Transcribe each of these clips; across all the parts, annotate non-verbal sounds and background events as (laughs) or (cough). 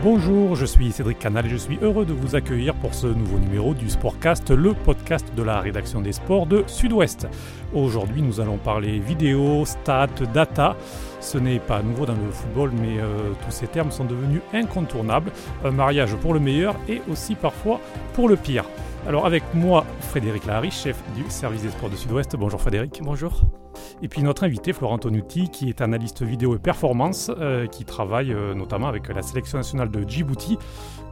Bonjour, je suis Cédric Canal et je suis heureux de vous accueillir pour ce nouveau numéro du Sportcast, le podcast de la rédaction des sports de Sud-Ouest. Aujourd'hui, nous allons parler vidéo, stats, data. Ce n'est pas nouveau dans le football, mais euh, tous ces termes sont devenus incontournables. Un mariage pour le meilleur et aussi parfois pour le pire. Alors avec moi, Frédéric Lahari, chef du service des sports de Sud-Ouest. Bonjour Frédéric. Bonjour. Et puis notre invité, Florent Tonuti, qui est analyste vidéo et performance, euh, qui travaille euh, notamment avec la sélection nationale de Djibouti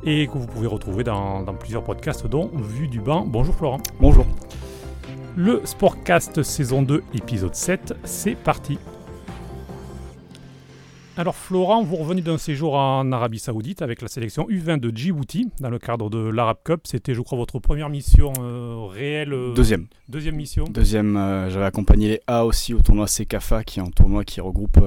et que vous pouvez retrouver dans, dans plusieurs podcasts, dont Vue du banc. Bonjour Florent. Bonjour. Le Sportcast saison 2, épisode 7, c'est parti. Alors Florent, vous revenez d'un séjour en Arabie Saoudite avec la sélection U20 de Djibouti dans le cadre de l'Arab Cup. C'était, je crois, votre première mission euh, réelle. euh, Deuxième. Deuxième mission. Deuxième, euh, j'avais accompagné les A aussi au tournoi CECAFA, qui est un tournoi qui regroupe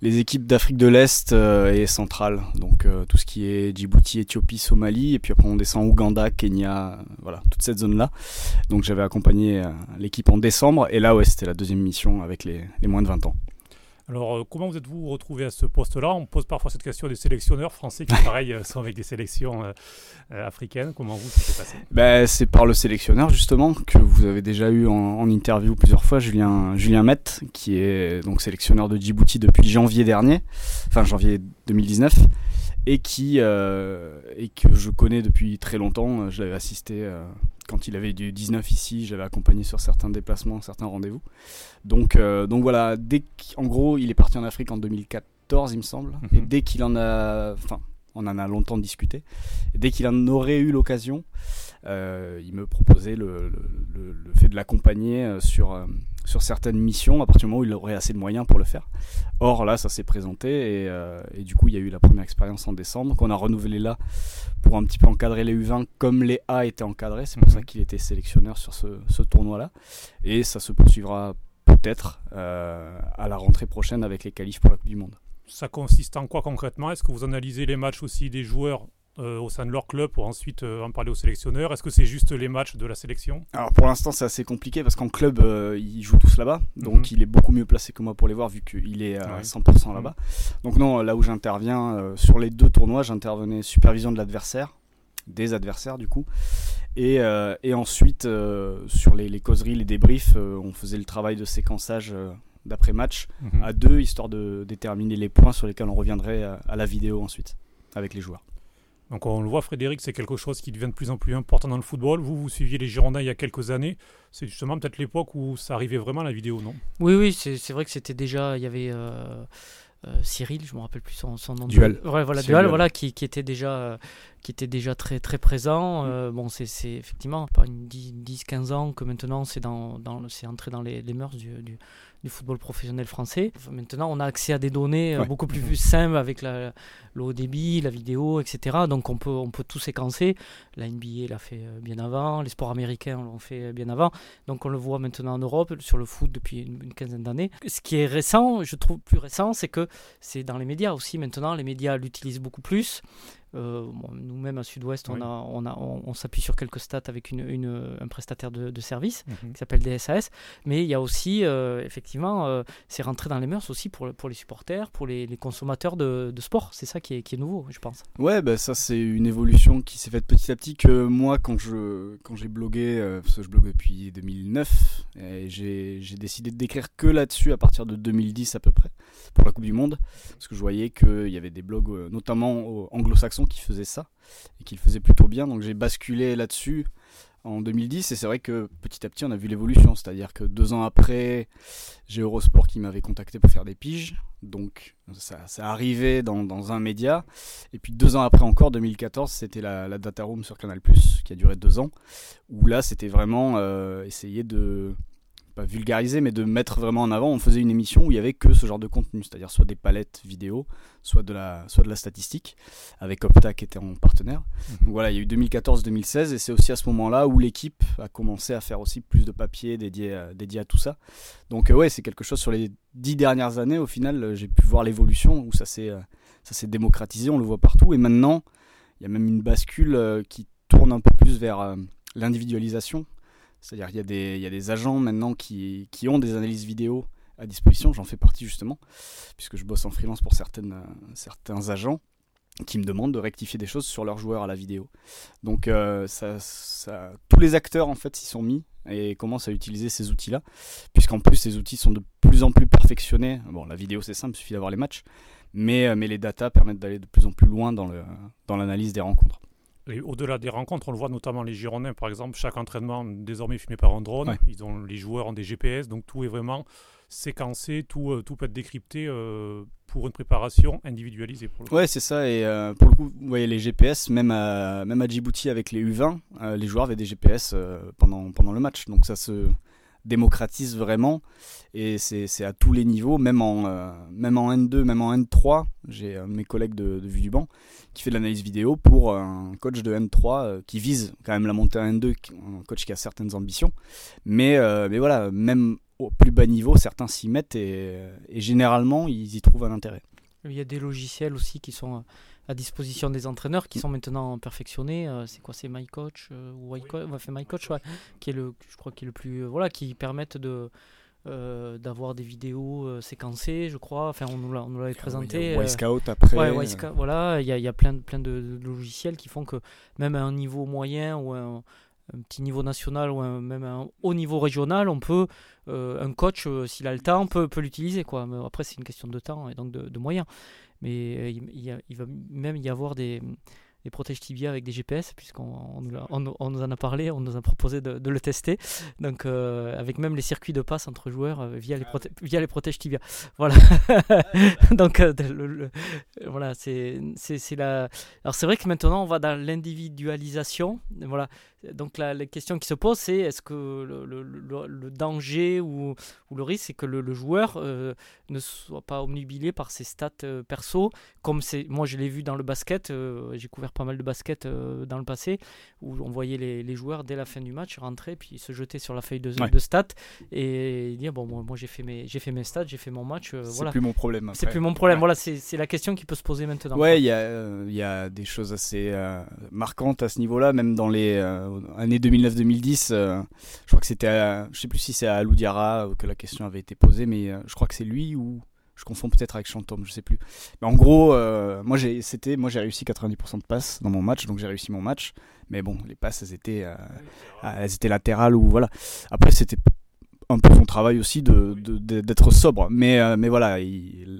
les équipes d'Afrique de l'Est et centrale. Donc tout ce qui est Djibouti, Éthiopie, Somalie. Et puis après on descend Ouganda, Kenya, voilà, toute cette zone-là. Donc j'avais accompagné l'équipe en décembre. Et là, ouais, c'était la deuxième mission avec les, les moins de 20 ans. Alors, euh, comment vous êtes-vous retrouvé à ce poste-là? On pose parfois cette question des sélectionneurs français qui, (laughs) pareil, euh, sont avec des sélections euh, euh, africaines. Comment vous, ça s'est passé? Ben, c'est par le sélectionneur justement que vous avez déjà eu en, en interview plusieurs fois, Julien, Julien Met, qui est donc sélectionneur de Djibouti depuis janvier dernier, enfin janvier 2019, et qui euh, et que je connais depuis très longtemps. Je l'avais assisté euh, quand il avait du 19 ici, j'avais accompagné sur certains déplacements, certains rendez-vous. Donc euh, donc voilà, dès qu'en gros il est parti en Afrique en 2014 il me semble, Mhm. et dès qu'il en a, enfin on en a longtemps discuté, et dès qu'il en aurait eu l'occasion, euh, il me proposait le, le, le- le fait de l'accompagner euh, sur, euh, sur certaines missions à partir du moment où il aurait assez de moyens pour le faire. Or là, ça s'est présenté et, euh, et du coup, il y a eu la première expérience en décembre qu'on a renouvelé là pour un petit peu encadrer les U20 comme les A étaient encadrés. C'est pour Mhm. ça qu'il était sélectionneur sur ce, ce tournoi-là. Et ça se poursuivra peut-être euh, à la rentrée prochaine avec les qualifs pour la Coupe du Monde. Ça consiste en quoi concrètement? Est-ce que vous analysez les matchs aussi des joueurs euh, au sein de leur club pour ensuite euh, en parler aux sélectionneurs? Est-ce que c'est juste les matchs de la sélection? Alors pour l'instant c'est assez compliqué parce qu'en club euh, ils jouent tous là-bas, donc Mhm. il est beaucoup mieux placé que moi pour les voir vu qu'il est à Ouais. 100% là-bas. Donc non, là où j'interviens sur les deux tournois, j'intervenais supervision de l'adversaire, des adversaires du coup, et, et ensuite sur les, les causeries, les débriefs, on faisait le travail de séquençage euh, d'après match Mhm. à deux histoire de déterminer les points sur lesquels on reviendrait à, à la vidéo ensuite avec les joueurs. Donc on le voit, Frédéric, c'est quelque chose qui devient de plus en plus important dans le football. Vous, vous suiviez les Girondins il y a quelques années. C'est justement peut-être l'époque où ça arrivait vraiment la vidéo, non? Oui, oui, c'est c'est vrai que c'était déjà. Il y avait euh, euh, Cyril, je me rappelle plus son, son nom. de-. Ouais, voilà, Dual. voilà, qui, qui était déjà, euh, qui était déjà très, très présent. Euh, bon, c'est effectivement pas une 10-15 ans que maintenant c'est dans, dans, entré dans les, les mœurs du, du, du football professionnel français. Enfin, maintenant, on a accès à des données euh, Ouais. beaucoup plus simples avec la, le haut débit, la vidéo, etc. Donc on peut, on peut tout séquencer. La NBA l'a fait euh, bien avant, les sports américains l'ont fait bien avant. Donc on le voit maintenant en Europe, sur le foot depuis une, une quinzaine d'années. Ce qui est récent, je trouve plus récent, c'est que c'est dans les médias aussi maintenant. Les médias l'utilisent beaucoup plus. Euh, bon, Nous-mêmes à Sud-Ouest, Oui. on, a, on, a, on, on s'appuie sur quelques stats avec une, une- un prestataire de, de service Mhm. qui s'appelle DSAS. Mais il y a aussi, euh, effectivement, euh, c'est rentré dans les mœurs aussi pour, pour les supporters, pour les, les consommateurs de, de sport. C'est ça qui est, qui est nouveau, je pense. Ouais, bah ça c'est une évolution qui s'est faite petit à petit que moi quand je quand j'ai blogué, euh, parce que je blogue depuis 2009, et j'ai j'ai décidé de décrire que là-dessus à partir de 2010 à peu près pour la Coupe du Monde, parce que je voyais qu'il y avait des blogs notamment euh, qui faisaient ça et qui le faisaient plutôt bien, donc j'ai basculé là-dessus en 2010 et c'est vrai que petit à petit on a vu l'évolution, c'est-à-dire que deux ans après j'ai Eurosport qui m'avait contacté pour faire des piges, donc ça, ça arrivait dans, un média. Et puis deux ans après encore, 2014, c'était la, la Data Room sur Canal+, qui a duré deux ans, où là c'était vraiment euh, essayer de pas vulgariser, mais de mettre vraiment en avant. On faisait une émission où il y avait que ce genre de contenu, c'est-à-dire soit des palettes vidéo, soit de la, soit de la statistique, avec Opta qui était en partenaire. Mhm. Donc voilà, il y a eu 2014-2016 et c'est aussi à ce moment-là où l'équipe a commencé à faire aussi plus de papier dédié à, dédié à tout ça. Donc euh, ouais, c'est quelque chose sur les dix dernières années, au final, euh, j'ai pu voir l'évolution où ça s'est euh, ça s'est démocratisé, on le voit partout. Et maintenant, il y a même une bascule euh, qui tourne un peu plus vers l'individualisation. C'est-à-dire qu'il y, a des- agents maintenant qui, ont des analyses vidéo à disposition, j'en fais partie justement, puisque je bosse en freelance pour certaines, certains agents qui me demandent de rectifier des choses sur leurs joueurs à la vidéo. Donc euh, tous les acteurs en fait s'y sont mis et commencent à utiliser ces outils-là, puisqu'en plus ces outils sont de plus en plus perfectionnés. Bon, la vidéo c'est simple, il suffit d'avoir les matchs, mais, euh, mais les datas permettent d'aller de plus en plus loin dans l'analyse des rencontres. Au-delà des rencontres, on le voit notamment les Girondins, par exemple, chaque entraînement désormais filmé par un drone. Ils ont, les joueurs ont des GPS, donc tout est vraiment séquencé, tout, euh, tout peut être décrypté euh, pour une préparation individualisée. Pour Ouais, c'est ça. Et euh, pour le coup, vous voyez les GPS, même à, même à Djibouti avec les U20, les joueurs avaient des GPS pendant, pendant le match. Donc ça se démocratise vraiment. Et c'est à tous les niveaux, même en, même en N2, même en N3. J'ai un de mes collègues de, Vue du Banc qui fait de l'analyse vidéo pour un coach de N3 qui vise quand même la montée à N2, un coach qui a certaines ambitions. Mais, mais voilà, même au plus bas niveau, certains s'y mettent et, généralement ils y trouvent un intérêt. Il y a des logiciels aussi qui sont à disposition des entraîneurs qui sont maintenant perfectionnés. Euh, c'est quoi C'est MyCoach euh, ou fait MyCoach, qui est le, je crois, qui est le plus, euh, voilà, qui permettent de d'avoir des vidéos séquencées, je crois. Enfin, on nous l'avait présenté. Y-Scout après. Ouais, voilà, il y a, y a plein, plein de, logiciels qui font que même à un niveau moyen ou un, un petit niveau national ou même un haut niveau régional, on peut, euh, un coach, euh, s'il a le temps, peut, peut l'utiliser. Quoi. après, c'est une question de temps et donc de, moyens. Mais euh, il, il, va même y avoir des, des protèges tibia avec des GPS, puisqu'on on, nous en a parlé, on nous a proposé de, le tester. Donc, euh, avec même les circuits de passe entre joueurs euh, via, les ah via les protèges tibia. Voilà. (laughs) Donc, euh, voilà, c'est la. Alors, c'est vrai que maintenant, on va dans l'individualisation. Voilà. Donc, la, la, question qui se pose, c'est est-ce que le, le, danger ou, ou, le risque, c'est que le, joueur ne soit pas omnibilé par ses stats perso, comme c'est. Moi, je l'ai vu dans le basket, j'ai couvert pas mal de basket euh, dans le passé, où on voyait les, les, joueurs dès la fin du match rentrer, puis se jeter sur la feuille de, de stats et dire bon, moi, j'ai fait mes, j'ai fait mes stats, j'ai fait mon match. Euh, c'est plus mon problème. C'est plus mon problème. Voilà, c'est la question qui peut se poser maintenant. Ouais, il y, a, il y a des choses assez euh, marquantes à ce niveau-là, même dans les années 2009-2010. je crois que c'était, je sais plus si c'est à Loudiara que la question avait été posée, mais je crois que c'est lui ou je confonds peut-être avec Chantôme, je sais plus. Mais en gros, euh, moi j'ai c'était moi j'ai réussi 90% de passes dans mon match, donc j'ai réussi mon match. Mais bon, les passes elles étaient euh, elles étaient latérales ou voilà. Après c'était un peu son travail aussi de, d'être sobre. Mais, euh, mais voilà,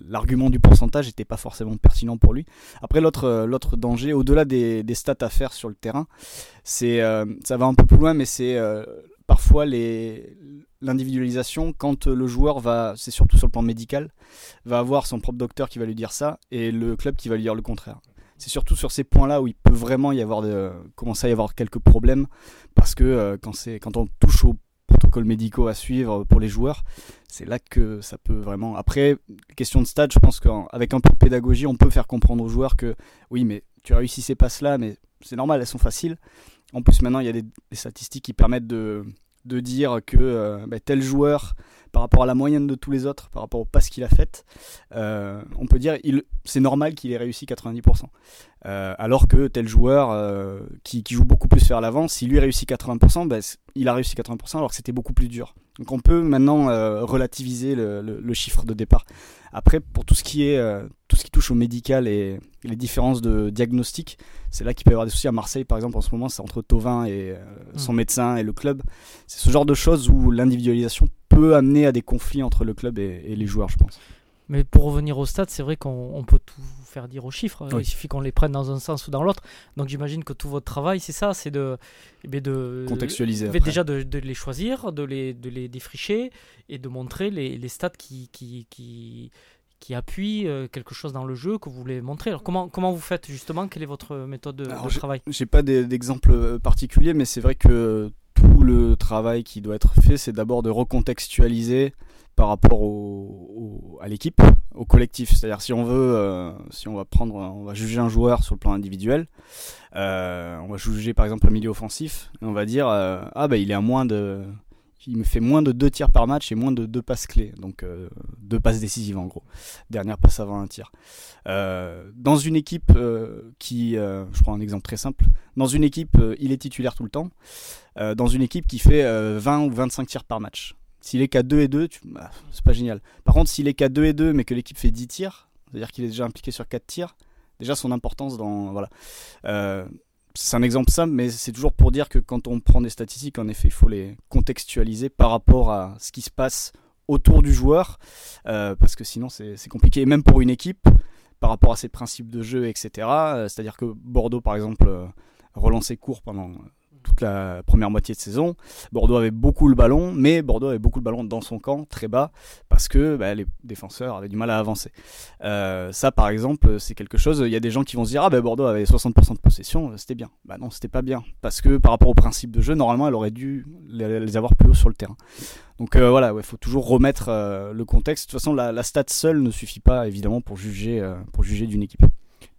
l'argument du pourcentage n'était pas forcément pertinent pour lui. Après, l'autre, l'autre danger, au-delà des, des, stats à faire sur le terrain, c'est, ça va un peu plus loin, mais c'est parfois les, l'individualisation quand euh, le joueur va, c'est surtout sur le plan médical, va avoir son propre docteur qui va lui dire ça et le club qui va lui dire le contraire. C'est surtout sur ces points-là où il peut vraiment y avoir de, commencer à y avoir quelques problèmes parce que euh, quand c'est quand on touche aux protocoles médicaux à suivre pour les joueurs, c'est là que ça peut vraiment. Après, question de stade, je pense qu'avec un peu de pédagogie, on peut faire comprendre aux joueurs que oui, mais tu as réussi ces passes-là, mais c'est normal, elles sont faciles. En plus, maintenant, il y a des, statistiques qui permettent de, de dire que euh, bah, tel joueur, par rapport à la moyenne de tous les autres, par rapport au pass qu'il a fait, euh, on peut dire il c'est normal qu'il ait réussi 90%. Euh, alors que tel joueur qui, joue beaucoup plus vers l'avant, s'il lui réussit 80%, bah, il a réussi 80% alors que c'était beaucoup plus dur. Donc on peut maintenant relativiser le, chiffre de départ. Après, pour tout ce qui est euh, tout ce qui touche au médical et, les différences de diagnostic, c'est là qu'il peut y avoir des soucis. À Marseille, par exemple, en ce moment, c'est entre Tovin et euh, son mm. médecin et le club. C'est ce genre de choses où l'individualisation peut amener à des conflits entre le club et, les joueurs, je pense. Mais pour revenir au stade, c'est vrai qu'on peut tout faire dire aux chiffres. Il suffit qu'on les prenne dans un sens ou dans l'autre. Donc j'imagine que tout votre travail, c'est ça, c'est de, eh de contextualiser. Déjà de, de, les choisir, de les, de les défricher et de montrer les, les stats qui, qui, qui, qui appuient euh, quelque chose dans le jeu que vous voulez montrer. Alors comment, comment vous faites justement? Quelle est votre méthode de, de travail? J'ai pas d'exemple euh, particulier, mais c'est vrai que tout le travail qui doit être fait, c'est d'abord de recontextualiser par rapport à l'équipe, au collectif. C'est-à-dire si on veut, euh, si on va prendre, on va juger un joueur sur le plan individuel, euh, on va juger par exemple un milieu offensif, et on va dire euh, ah bah il est à moins de, il me fait moins de deux tirs par match et moins de deux passes clés, donc deux passes décisives en gros, dernière passe avant un tir. dans une équipe qui, je prends un exemple très simple, dans une équipe il est titulaire tout le temps, dans une équipe qui fait 20 ou 25 tirs par match. S'il est qu'à 2 et 2, bah, c'est pas génial. Par contre, s'il est qu'à 2 et 2, mais que l'équipe fait 10 tirs, c'est-à-dire qu'il est déjà impliqué sur 4 tirs, déjà son importance dans voilà. C'est un exemple simple, mais c'est toujours pour dire que quand on prend des statistiques, en effet, il faut les contextualiser par rapport à ce qui se passe autour du joueur, euh, parce que sinon c'est compliqué. Même pour une équipe, par rapport à ses principes de jeu, etc. Euh, c'est-à-dire que Bordeaux, par exemple, euh, relançait court pendant toute la première moitié de saison. Bordeaux avait beaucoup le ballon, mais Bordeaux avait beaucoup le ballon dans son camp, très bas, parce que bah, les défenseurs avaient du mal à avancer. Euh, ça, par exemple, c'est quelque chose. Il y a des gens qui vont se dire ah ben Bordeaux avait 60% de possession, c'était bien. Bah non, c'était pas bien, parce que par rapport au principe de jeu, normalement, elle aurait dû les avoir plus haut sur le terrain. Donc euh, voilà, il faut toujours remettre euh, le contexte. De toute façon, la, la, stat seule ne suffit pas évidemment pour juger, pour juger d'une équipe.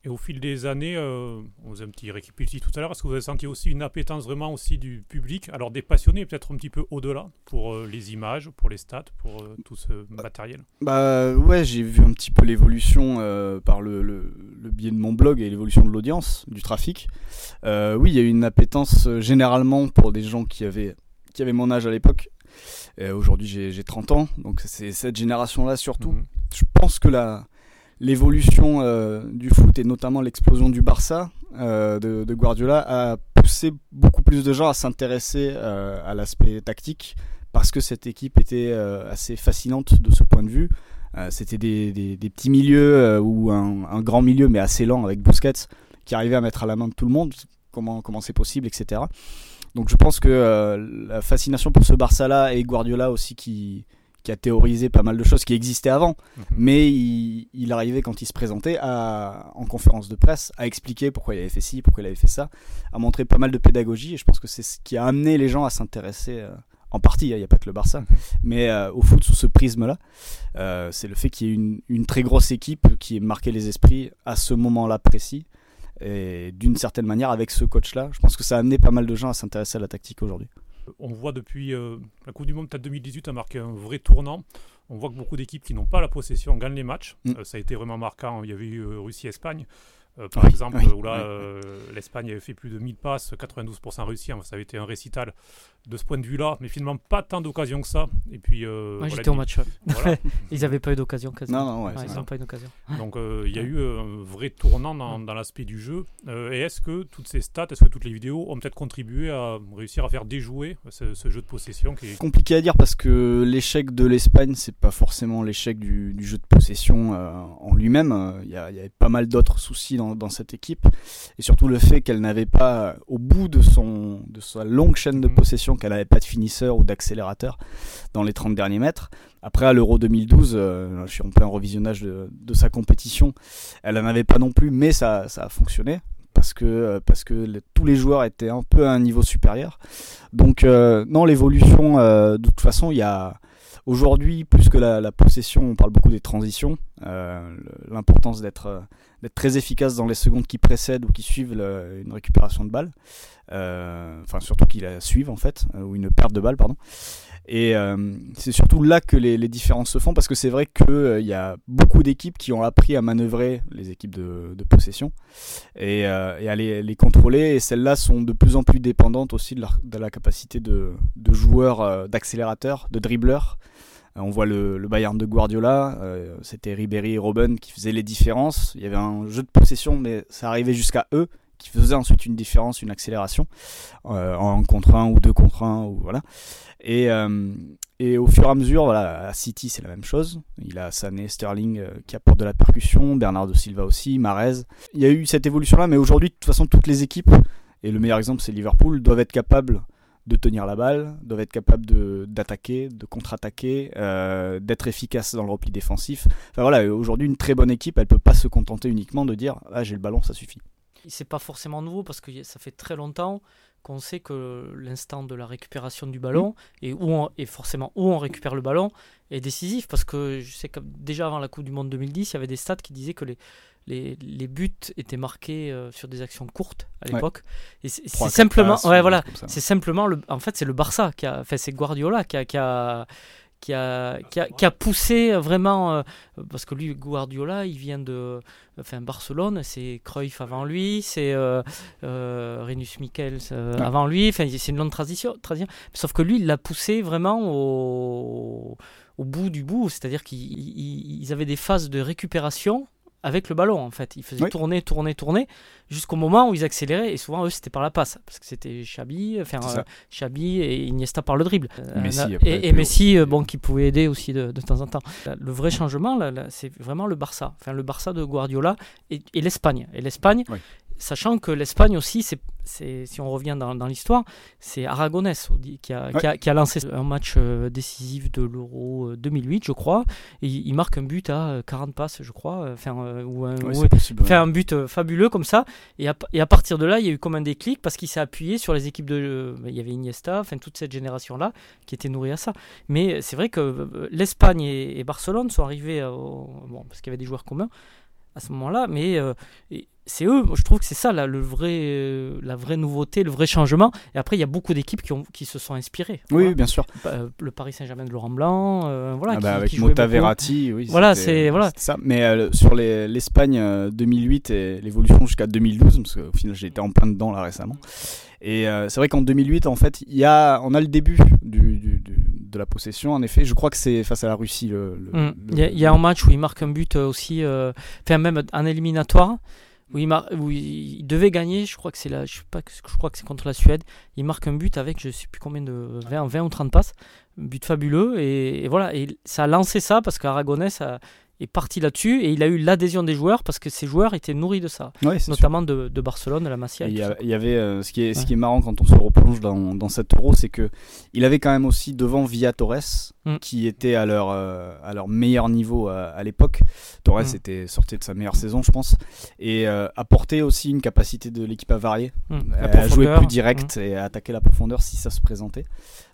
Et au fil des années, euh, on faisait un petit récapitulatif tout à l'heure, est-ce que vous avez senti aussi une appétence vraiment aussi du public Alors des passionnés, peut-être un petit peu au-delà, pour euh, les images, pour les stats, pour euh, tout ce matériel? Bah ouais, j'ai vu un petit peu l'évolution par le, le, biais de mon blog et l'évolution de l'audience, du trafic. oui, il y a eu une appétence généralement pour des gens qui avaient, qui avaient mon âge à l'époque. Aujourd'hui, j'ai 30 ans, donc c'est cette génération-là surtout. Mhm. Je pense que la l'évolution euh, du foot et notamment l'explosion du Barça euh, de, Guardiola a poussé beaucoup plus de gens à s'intéresser euh, à l'aspect tactique parce que cette équipe était assez fascinante de ce point de vue. C'était des, petits milieux ou un, grand milieu mais assez lent avec Busquets qui arrivait à mettre à la main de tout le monde. Comment comment c'est possible, etc. Donc je pense que la fascination pour ce Barça-là et Guardiola aussi qui qui a théorisé pas mal de choses qui existaient avant, mhm. mais il, arrivait quand il se présentait à, en conférence de presse à expliquer pourquoi il avait fait ci, pourquoi il avait fait ça, à montrer pas mal de pédagogie, et je pense que c'est ce qui a amené les gens à s'intéresser, euh, en partie, hein, il n'y a pas que le Barça, mhm. mais euh, au foot sous ce prisme-là, euh, c'est le fait qu'il y ait une, une, très grosse équipe qui ait marqué les esprits à ce moment-là précis, et d'une certaine manière avec ce coach-là, je pense que ça a amené pas mal de gens à s'intéresser à la tactique aujourd'hui on voit depuis euh, la Coupe du Monde peut-être 2018 a marqué un vrai tournant. On voit que beaucoup d'équipes qui n'ont pas la possession gagnent les matchs. Mm. Euh, ça a été vraiment marquant. Il y avait eu euh, Russie-Espagne. Euh, par exemple, où là, euh, l'Espagne avait fait plus de 1000 passes, 92% réussi. ça avait été un récital de ce point de vue-là, mais finalement pas tant d'occasions que ça. Et puis, euh, Moi, j'étais au match. (laughs) ils n'avaient pas eu d'occasion quasiment. Non, non, ils n'ont pas eu d'occasion. Donc, il y a eu un vrai tournant dans, dans l'aspect du jeu. et est-ce que toutes ces stats, est-ce que toutes les vidéos ont peut-être contribué à réussir à faire déjouer ce, jeu de possession qui est compliqué à dire parce que l'échec de l'Espagne, c'est pas forcément l'échec du, jeu de possession en lui-même. Il y, y, avait pas mal d'autres soucis dans, cette équipe. Et surtout le fait qu'elle n'avait pas, au bout de, son, de sa longue chaîne de mhm. possession, qu'elle n'avait pas de finisseur ou d'accélérateur dans les 30 derniers mètres. Après, à l'Euro 2012, euh, je suis en plein revisionnage de, sa compétition, elle n'en avait pas non plus, mais ça, ça a fonctionné parce que, euh, parce que tous les joueurs étaient un peu à un niveau supérieur. Donc, euh, non, l'évolution, de toute façon, il y a Aujourd'hui, plus que la, possession, on parle beaucoup des transitions, euh, l'importance d'être d'être très efficace dans les secondes qui précèdent ou qui suivent une récupération de balle, euh, enfin surtout qui la suivent en fait, euh, ou une perte de balle, pardon. Et c'est surtout là que les, différences se font parce que c'est vrai qu'il y a beaucoup d'équipes qui ont appris à manœuvrer les équipes de, possession et, à les, contrôler. Et celles-là sont de plus en plus dépendantes aussi de, la capacité de, de joueurs d'accélérateurs, de dribbleurs euh, on voit le, Bayern de Guardiola, euh, c'était Ribéry et Robben qui faisaient les différences. Il y avait un jeu de possession, mais ça arrivait jusqu'à eux qui faisaient ensuite une différence, une accélération euh, en contre 1 ou 2 contre 1 ou voilà. Et, et au fur et à mesure, voilà, à City c'est la même chose. Il a Sané, Sterling qui apportent de la percussion, Bernardo Silva aussi, Marez. Il y a eu cette évolution là, mais aujourd'hui de toute façon toutes les équipes et le meilleur exemple c'est Liverpool doivent être capables de tenir la balle, doivent être capables d'attaquer, de, contre-attaquer, euh, d'être efficaces dans le repli défensif. Enfin voilà, aujourd'hui une très bonne équipe, elle peut pas se contenter uniquement de dire ah j'ai le ballon, ça suffit. C'est pas forcément nouveau parce que ça fait très longtemps qu'on sait que l'instant de la récupération du ballon mm. et, où on, et forcément où on récupère le ballon est décisif parce que je sais que déjà avant la Coupe du Monde 2010, il y avait des stats qui disaient que les, les, les buts étaient marqués euh, sur des actions courtes à l'époque. Et c'est simplement, ouais, voilà, c'est simplement le, en fait, c'est le Barça qui a, enfin, c'est Guardiola qui a, qui a qui a, qui a, qui a, poussé vraiment, euh, parce que lui, Guardiola, il vient de enfin, Barcelone, c'est Cruyff avant lui, c'est euh, euh Renus Michels avant lui, enfin, c'est une longue transition, transition, sauf que lui, il l'a poussé vraiment au, au bout du bout, c'est-à-dire qu'ils avaient des phases de récupération avec le ballon en fait. Ils faisaient Oui. tourner, tourner, tourner jusqu'au moment où ils accéléraient et souvent eux c'était par la passe parce que c'était Xabi, enfin euh, et Iniesta par le dribble. Euh, Messi, et. Messi euh, bon qui pouvait aider aussi de, de temps en temps. Le vrai changement là, là, c'est vraiment le Barça, enfin le Barça de Guardiola et, et l'Espagne. Et l'Espagne, Oui. Sachant que l'Espagne aussi c'est si on revient dans, dans l'histoire, c'est Aragonès qui, a, qui, a, qui a lancé un match euh, décisif de l'Euro euh, 2008, je crois. Et il marque un but à euh, 40 passes, je crois. euh, Enfin, euh, ou un, Ouais, possible. fait un but euh, fabuleux comme ça. Et à, et à partir de là, il y a eu comme un déclic parce qu'il s'est appuyé sur les équipes de. euh, il y avait Iniesta, enfin toute cette génération-là qui était nourrie à ça. Mais c'est vrai que euh, l'Espagne et, et Barcelone sont arrivés. euh, au- bon, parce qu'il y avait des joueurs communs à ce moment-là, mais euh, et c'est eux, moi, je trouve que c'est ça là, le vrai, euh, la vraie nouveauté, le vrai changement. Et après, il y a beaucoup d'équipes qui, ont, qui se sont inspirées. Oui, Voilà. bien sûr. Euh, le Paris Saint-Germain de Laurent Blanc, euh, voilà, Ah qui, bah, avec qui Mota. Verratti, oui. Voilà, c'est- voilà. ça. Mais sur les- l'Espagne euh, 2008 et l'évolution jusqu'à 2012, parce qu'au final j'ai été en plein dedans là récemment. Et c'est vrai qu'en 2008, en fait, y a, on a le début du, du- du- de la possession. En effet, je crois que c'est face à la Russie. Le, le- Mm. le- Il y, a- il y a un match où il marque un but aussi, euh, enfin même un éliminatoire, il, mar- il, devait gagner, je crois que c'est là, je, sais pas, je crois que c'est contre la Suède. Il marque un but avec je sais plus combien de 20, 20 ou 30 passes, un but fabuleux et, et voilà, et ça a lancé ça parce qu'Aragonès a- est parti là-dessus et il a eu l'adhésion des joueurs parce que ces joueurs étaient nourris de ça, Ouais, notamment de, de Barcelone, de la Masia. Il y, avait euh, ce qui est ce qui est marrant quand on se replonge dans, dans cet euro, c'est que il avait quand même aussi devant Villa Torres, Mm. qui était à leur euh, à leur meilleur niveau à, à l'époque. Torres Mm. était sorti de sa meilleure saison, je pense, et euh, apportait aussi une capacité de l'équipe à varier, Mm. À jouer plus direct et à attaquer la profondeur si ça se présentait.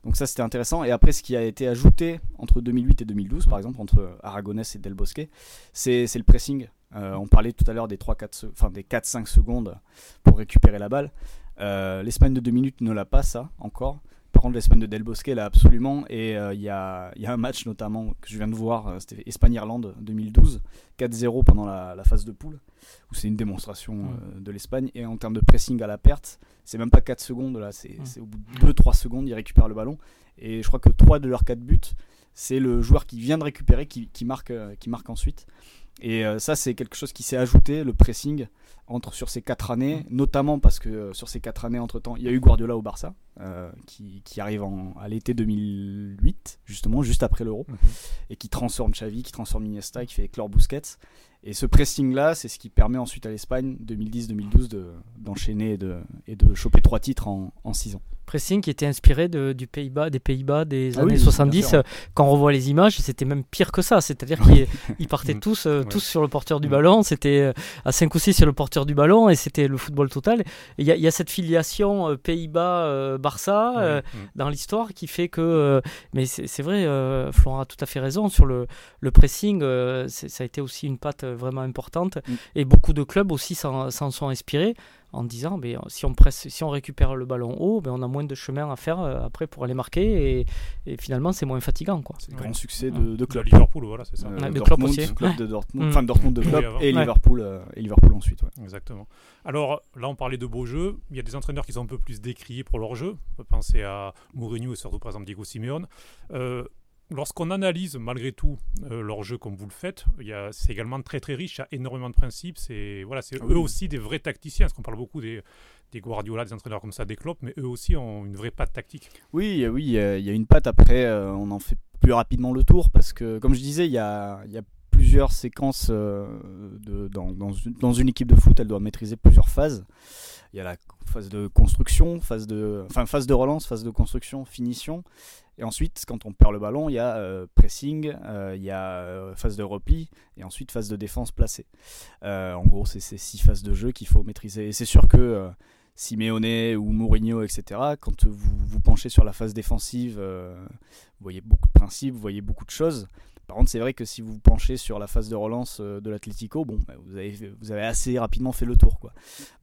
Donc ça c'était intéressant. Et après ce qui a été ajouté entre 2008 et 2012, par exemple entre Aragonès et Del Bosque, c'est le pressing. Euh, on parlait tout à l'heure des 3-4 se- enfin des 4-5 secondes pour récupérer la balle. Euh, L'Espagne de 2 minutes ne l'a pas ça encore. Par contre l'Espagne de Del Bosque l'a absolument. Et euh, il y, a, il y a un match notamment que je viens de voir, euh, c'était Espagne-Irlande 2012, 4-0 pendant la, la phase de poule, où c'est une démonstration euh, de l'Espagne. Et en termes de pressing à la perte, c'est même pas 4 secondes là, c'est Mm. c'est au bout de 2-3 secondes ils récupèrent le ballon. Et je crois que 3 de leurs 4 buts c'est le joueur qui vient de récupérer qui, qui marque, qui marque ensuite. Et ça, c'est quelque chose qui s'est ajouté, le pressing, entre sur ces quatre années, notamment parce que euh, sur ces quatre années, entre-temps, il y a eu Guardiola au Barça, euh, qui, qui arrive en, à l'été 2008, justement, juste après l'Euro, Mhm. et qui transforme Xavi, qui transforme Iniesta, qui fait éclore Busquets. Et ce pressing-là, c'est ce qui permet ensuite à l'Espagne, 2010-2012, de- d'enchaîner et de, et de choper trois titres en, en six ans. pressing qui était inspiré de, du Pays-Bas, des Pays-Bas des Ah années oui, 70. bien sûr. euh, Quand on revoit les images, c'était même pire que ça. C'est-à-dire (laughs) qu'ils ils partaient tous, euh, Ouais. tous sur le porteur du ballon. C'était euh, à 5 ou 6 sur le porteur du ballon et c'était le football total. Il y, a- il y a cette filiation euh, Pays-Bas-Barça Ouais, dans l'histoire qui fait que. euh, mais c'est vrai, euh, Florent a tout à fait raison sur le, le pressing. euh, ça a été aussi une patte vraiment importante. Mm. Et beaucoup de clubs aussi s'en sont inspirés en disant mais, si, on presse, si on récupère le ballon haut, ben, on a moins de chemin à faire euh, après pour aller marquer. Et, et finalement, c'est moins fatigant. Quoi. C'est le Ouais. grand succès de, de De club. Liverpool, voilà, c'est ça. Euh, de Dortmund, Klopp aussi. club de Dortmund, Mm. enfin Dortmund de club et Ouais. Liverpool euh, et Liverpool ensuite. ouais. Exactement. Alors là, on parlait de beaux jeux. Il y a des entraîneurs qui sont un peu plus décriés pour leur jeu. On peut penser à Mourinho et surtout par exemple Diego Simeone. Euh, Lorsqu'on analyse malgré tout euh, leur jeu comme vous le faites, il y a- c'est également très très riche, il y a énormément de principes. C'est voilà, c'est Ah eux aussi des vrais tacticiens. Parce qu'on parle beaucoup des, des Guardiola, des entraîneurs comme ça, des Klopp, mais eux aussi ont une vraie patte tactique. Oui, oui, il y a- il y a une patte. Après, euh, on en fait plus rapidement le tour parce que, comme je disais, il y a, il y a plusieurs séquences euh, dans, une, équipe de foot. Elle doit maîtriser plusieurs phases. Il y a la phase de construction, phase de, enfin phase de relance, phase de construction, finition. Et ensuite, quand on perd le ballon, il y a euh, pressing, euh, il y a phase de repli et ensuite phase de défense placée. En gros, c'est ces six phases de jeu qu'il faut maîtriser. Et c'est sûr que Simeone ou Mourinho, etc., quand vous vous penchez sur la phase défensive, vous voyez beaucoup de principes, vous voyez beaucoup de choses. Par contre, c'est vrai que si vous vous penchez sur la phase de relance euh, de l'Atlético, bon, bah, vous, avez, assez rapidement fait le tour. Quoi.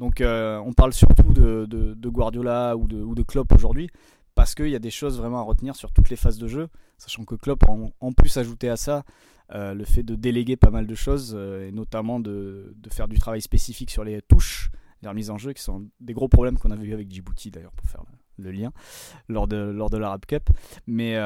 Donc, euh, on parle surtout de, Guardiola ou de, ou Klopp aujourd'hui, parce qu'il y a des choses vraiment à retenir sur toutes les phases de jeu, sachant que Klopp en, en plus ajouté à ça euh, le fait de déléguer pas mal de choses, et notamment de, faire du travail spécifique sur les touches, les remises en jeu, qui sont des gros problèmes qu'on avait eu avec Djibouti d'ailleurs, pour faire le, lien, lors de, lors de l'Arab Cup. Mais,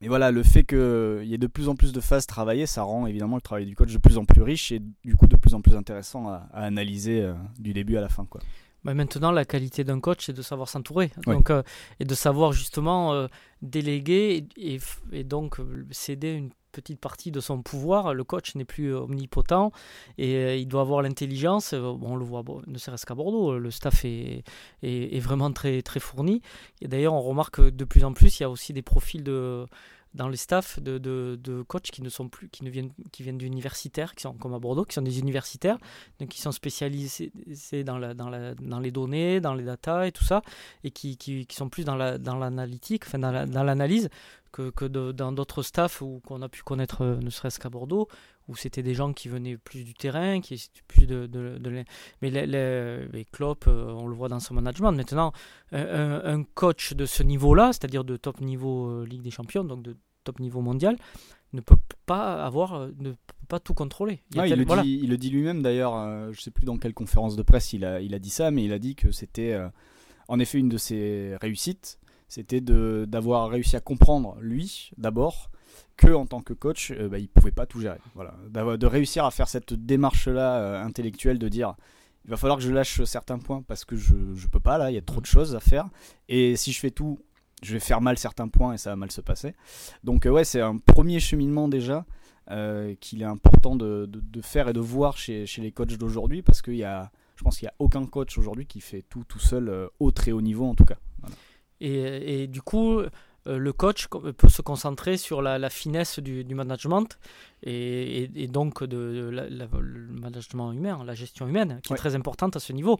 mais voilà, le fait qu'il y ait de plus en plus de phases travaillées, ça rend évidemment le travail du coach de plus en plus riche et du coup de plus en plus intéressant à, analyser euh, du début à la fin. Quoi. Bah, maintenant, la qualité d'un coach, c'est de savoir s'entourer. Donc, euh, et de savoir justement euh, déléguer et, et, donc céder une petite partie de son pouvoir. Le coach n'est plus omnipotent et il doit avoir l'intelligence. on le voit, ne serait-ce qu'à Bordeaux, le staff est, est, est, vraiment très, très fourni. Et d'ailleurs, on remarque que de plus en plus, il y a aussi des profils de dans les staffs de, coachs qui ne sont plus qui ne viennent qui viennent d'universitaires qui sont comme à Bordeaux qui sont des universitaires donc qui sont spécialisés dans les données dans les data et tout ça et qui, qui, sont plus dans la dans l'analytique enfin dans l'analyse que, que dans d'autres staffs où qu'on a pu connaître euh, ne serait-ce qu'à Bordeaux où c'était des gens qui venaient plus du terrain qui plus de, de, de mais les, les, les Klopp euh, on le voit dans son management maintenant un, un coach de ce niveau là c'est-à-dire de top niveau euh, Ligue des Champions donc de top niveau mondial, ne peut pas avoir, euh, ne peut pas tout contrôler. Il, il, le, dit, il le, dit, lui-même d'ailleurs, euh, je ne sais plus dans quelle conférence de presse il a, il a dit ça, mais il a dit que c'était euh, en effet une de ses réussites, c'était d'avoir réussi à comprendre lui d'abord que en tant que coach, bah, il pouvait pas tout gérer. Voilà, de réussir à faire cette démarche-là intellectuelle de dire il va falloir que je lâche certains points parce que je ne peux pas là, il y a trop de choses à faire. Et si je fais tout, je vais faire mal certains points et ça va mal se passer. Donc euh, ouais, c'est un premier cheminement déjà euh, qu'il est important de, de, faire et de voir chez, chez les coachs d'aujourd'hui parce qu'il y a, je pense qu'il n'y a aucun coach aujourd'hui qui fait tout tout seul euh, au très haut niveau en tout cas. Et, et, du coup, le coach peut se concentrer sur la, la finesse du, du, management et, et donc de, le management humain, la gestion humaine, qui est très importante à ce niveau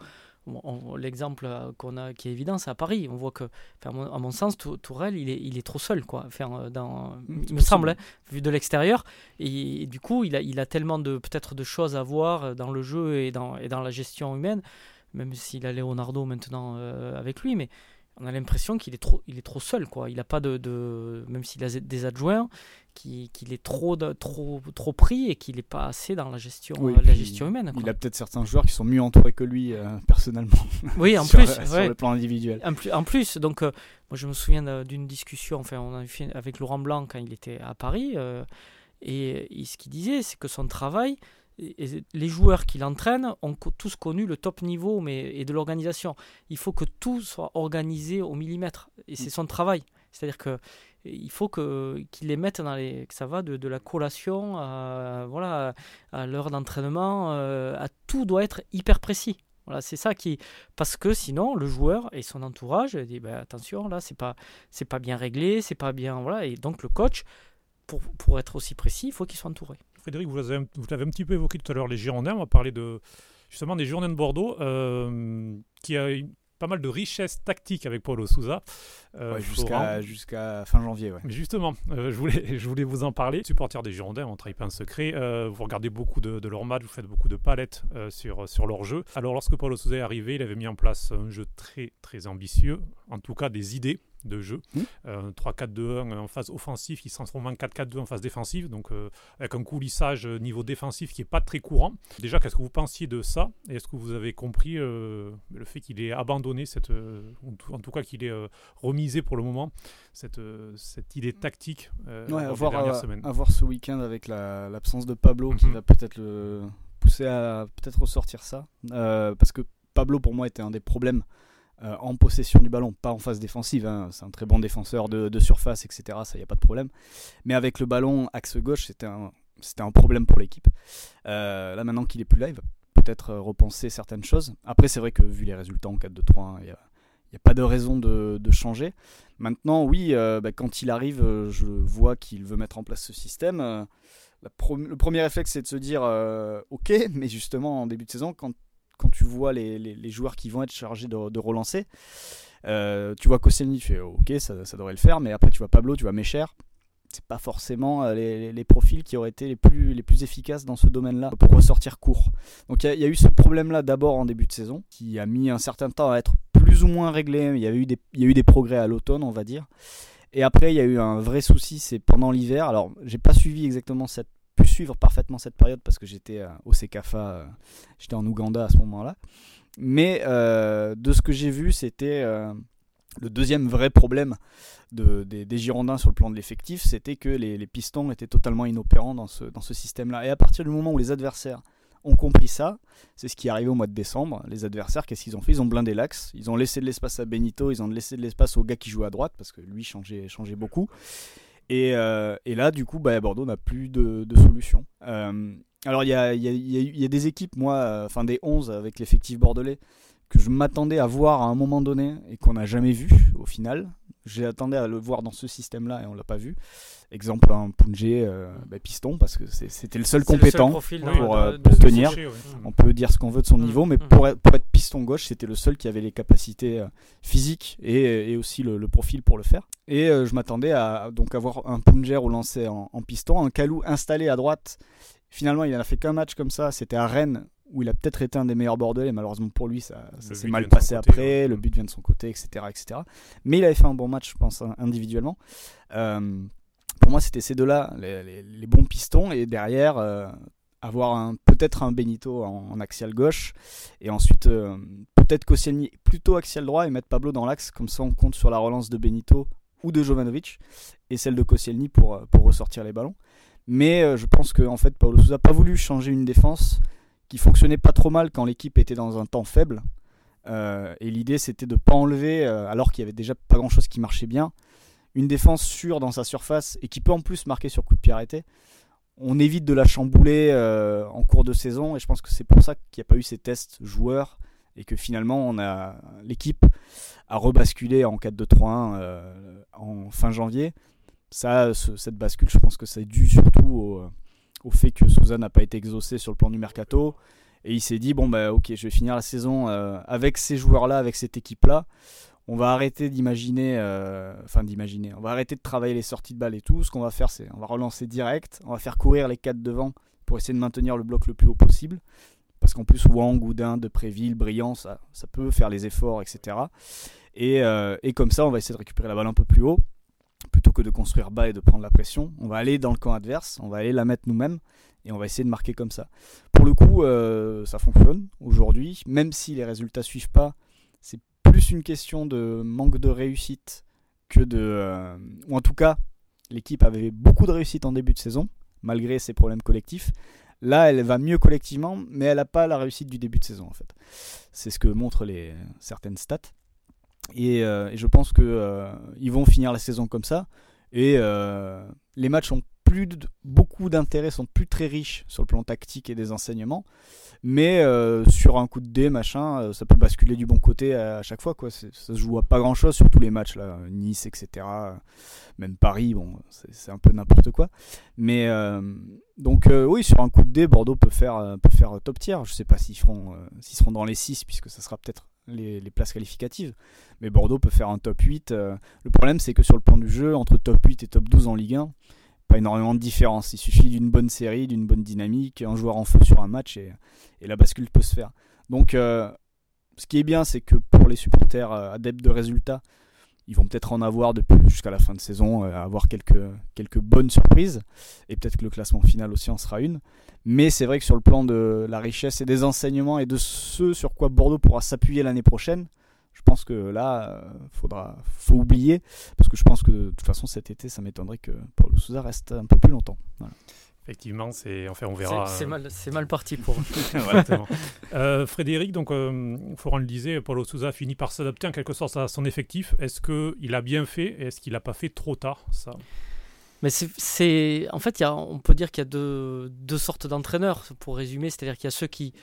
l'exemple euh, qu'on a qui est évident, c'est à Paris. On voit que, à mon sens, Tourelle, il est, il est trop seul, quoi. Enfin, dans, mm, il me semble, hein, vu de l'extérieur. Et, du coup, il a, il a tellement de peut-être de choses à voir euh, dans le jeu et dans, et dans la gestion humaine, même s'il a Leonardo maintenant euh, avec lui, mais on a l'impression qu'il est trop, il est trop seul, quoi. Il a pas de, de même s'il a des adjoints, qu'il est trop, de, trop, trop pris et qu'il n'est pas assez dans la gestion, euh, la gestion humaine. Il a peut-être certains joueurs qui sont mieux entourés que lui euh, personnellement. (laughs) Oui, en (laughs) plus, sur le plan individuel. En plus, en plus donc euh, moi je me souviens d'une discussion, enfin on a fait avec Laurent Blanc quand il était à Paris, et, et, ce qu'il disait, c'est que son travail, les joueurs qui l'entraînent ont tous connu le top niveau mais, et de l'organisation. Il faut que tout soit organisé au millimètre. Et c'est son travail. C'est-à-dire que il faut que qu'ils les mettent dans les que ça va de, de la collation à voilà à, l'heure d'entraînement euh, à tout doit être hyper précis voilà c'est ça qui parce que sinon le joueur et son entourage dit ben, attention là c'est pas c'est pas bien réglé c'est pas bien voilà et donc le coach pour, pour être aussi précis il faut qu'il soit entouré Frédéric, vous l'avez, vous l'avez un petit peu évoqué tout à l'heure, les Girondins. On va parler de, justement des Girondins de Bordeaux, euh, qui a une, pas mal de richesse tactique avec Paulo Souza. Euh, jusqu'à, fin janvier. Ouais. Mais justement, euh, je, voulais, (laughs) je voulais vous en parler. Supporter des Girondins, on trahit pas un secret. vous regardez beaucoup de, de leurs matchs, vous faites beaucoup de palettes sur, sur leur jeu. Alors lorsque Paulo Souza est arrivé, il avait mis en place un jeu très très ambitieux, en tout cas des idées de jeu. 3-4-2-1 hmm. euh, en phase offensive qui se transforme en 4-4-2 en phase défensive, donc euh, avec un coulissage euh, niveau défensif qui n'est pas très courant. Déjà, qu'est-ce que vous pensiez de ça? Et est-ce que vous avez compris le fait qu'il ait abandonné, cette, en tout cas qu'il ait remisé pour le moment, cette, cette idée tactique ouais, avoir, dernières semaines? Avoir ce week-end avec l'absence de Pablo qui mhm. va peut-être le pousser à peut-être ressortir ça. parce que Pablo, pour moi, était un des problèmes euh, en possession du ballon, pas en phase défensive. Hein. C'est un très bon défenseur de, surface, etc. Ça, il n'y a pas de problème. Mais avec le ballon axe gauche, c'était un, problème pour l'équipe. Euh, là, maintenant qu'il est plus là, il va peut-être euh, repenser certaines choses. Après, c'est vrai que vu les résultats en 4-2-3, il n'y a, pas de raison de, changer. Maintenant, oui, bah, quand il arrive, je vois qu'il veut mettre en place ce système. le premier réflexe, c'est de se dire, ok, mais justement, en début de saison, quand quand tu vois les, joueurs qui vont être chargés de, relancer, euh, tu vois Koscielny, tu fais ok, ça, devrait le faire, mais après tu vois Pablo, tu vois Mecher, c'est pas forcément euh, les, profils qui auraient été les plus, efficaces dans ce domaine-là pour ressortir court. Donc il y, a eu ce problème-là d'abord en début de saison, qui a mis un certain temps à être plus ou moins réglé. Il y a y a eu des progrès à l'automne, on va dire. Et après, il y a eu un vrai souci, c'est pendant l'hiver. Alors, j'ai pas suivi exactement cette pu suivre parfaitement cette période parce que j'étais euh, au CKFA, euh, j'étais en Ouganda à ce moment-là. Mais euh, de ce que j'ai vu, c'était Le deuxième vrai problème de, des, Girondins sur le plan de l'effectif, c'était que les, pistons étaient totalement inopérants dans ce, système-là. Et à partir du moment où les adversaires ont compris ça, c'est ce qui est arrivé au mois de décembre. Les adversaires, qu'est-ce qu'ils ont fait? Ils ont blindé l'axe, ils ont laissé de l'espace à Benito, ils ont laissé de l'espace au gars qui joue à droite, parce que lui changeait beaucoup. Et, euh, et là, du coup, bah, Bordeaux n'a plus de, solution. Alors, il y a, des équipes, moi, euh, enfin des 11 avec l'effectif bordelais, que je m'attendais à voir à un moment donné et qu'on n'a jamais vu au final. J'attendais à le voir dans ce système-là et on l'a pas vu. Exemple, un Punjé euh, bah, piston, parce que c'était le seul compétent pour, euh, tenir. On peut dire ce qu'on veut de son mm. niveau, mais mm. pour, être, pour, être, piston gauche, c'était le seul qui avait les capacités euh, physiques et, et, aussi le, profil pour le faire. Et je m'attendais à donc avoir un Punjé au lancer en, en, piston, un Kalou installé à droite. Finalement, il n'a fait qu'un match comme ça. C'était à Rennes où il a peut-être été un des meilleurs Bordelais, malheureusement pour lui, ça, s'est mal passé après, le but vient de son côté, etc., etc. Mais il avait fait un bon match, je pense, individuellement. Euh, pour moi, c'était ces deux-là, les, bons pistons, et derrière, euh, avoir peut-être un Benito en, axial gauche, et ensuite euh, peut-être Koscielny plutôt axial droit et mettre Pablo dans l'axe, comme ça on compte sur la relance de Benito ou de Jovanovic, et celle de Koscielny pour, pour ressortir les ballons. Mais je pense qu'en en fait, Paulo Sousa n'a pas voulu changer une défense qui fonctionnait pas trop mal quand l'équipe était dans un temps faible. Euh, et l'idée c'était de pas enlever, euh, alors qu'il y avait déjà pas grand chose qui marchait bien, une défense sûre dans sa surface et qui peut en plus marquer sur coup de pied arrêté. On évite de la chambouler euh, en cours de saison et je pense que c'est pour ça qu'il n'y a pas eu ces tests joueurs et que finalement on a l'équipe a rebasculé en 4-2-3-1 en fin janvier. Ça, cette bascule, je pense que c'est dû surtout au au fait que Souza n'a pas été exaucé sur le plan du mercato. Et il s'est dit bon bah ok, je vais finir la saison euh, avec ces joueurs-là, avec cette équipe-là. On va arrêter d'imaginer, euh, enfin d'imaginer, on va arrêter de travailler les sorties de balles et tout. Ce qu'on va faire, c'est on va relancer direct, on va faire courir les quatre devant pour essayer de maintenir le bloc le plus haut possible. Parce qu'en plus, Wang, Goudin, Depréville, Brillant, ça, ça peut faire les efforts, etc. Et, euh, et comme ça, on va essayer de récupérer la balle un peu plus haut que de construire bas et de prendre la pression, on va aller dans le camp adverse, on va aller la mettre nous-mêmes et on va essayer de marquer comme ça. Pour le coup, euh, ça fonctionne aujourd'hui, même si les résultats suivent pas, c'est plus une question de manque de réussite que de, euh, ou en tout cas, l'équipe avait beaucoup de réussite en début de saison malgré ses problèmes collectifs. Là, elle va mieux collectivement, mais elle n'a pas la réussite du début de saison en fait. C'est ce que montrent les certaines stats. Euh, et, je pense qu'ils euh, vont finir la saison comme ça. Et euh, les matchs ont plus beaucoup d'intérêt, sont plus très riches sur le plan tactique et des enseignements. Mais sur un coup de dé, machin, ça peut basculer du bon côté à, chaque fois. Quoi. Ça se joue à pas grand chose sur tous les matchs, là. Nice, etc. Même Paris, bon, c'est un peu n'importe quoi. Mais donc, oui, sur un coup de dé, Bordeaux peut faire, peut faire top tier. Je sais pas s'ils seront, seront dans les 6, puisque ça sera peut-être les, places qualificatives. Mais Bordeaux peut faire un top 8. Euh, le problème, c'est que sur le plan du jeu, entre top 8 et top 12 en Ligue 1, pas énormément de différence. Il suffit d'une bonne série, d'une bonne dynamique, un joueur en feu sur un match et, la bascule peut se faire. Donc, euh, ce qui est bien, c'est que pour les supporters euh, adeptes de résultats, ils vont peut-être en avoir jusqu'à la fin de saison, avoir quelques, quelques bonnes surprises. Et peut-être que le classement final aussi en sera une. Mais c'est vrai que sur le plan de la richesse et des enseignements et de ce sur quoi Bordeaux pourra s'appuyer l'année prochaine, je pense que là, euh, faudra, faut oublier, parce que je pense que de toute façon cet été, ça m'étonnerait que Paulo Souza reste un peu plus longtemps. Effectivement, c'est enfin on verra. C'est mal, mal, parti pour. (laughs) euh, Frédéric, donc euh, Florent le disait, Paulo Souza finit par s'adapter en quelque sorte à son effectif. Est-ce que il a bien fait Est-ce qu'il n'a pas fait trop tard ça? Mais c'est, en fait, y a, on peut dire qu'il y a deux, deux sortes d'entraîneurs, pour résumer. C'est-à-dire qu'il y a ceux qui,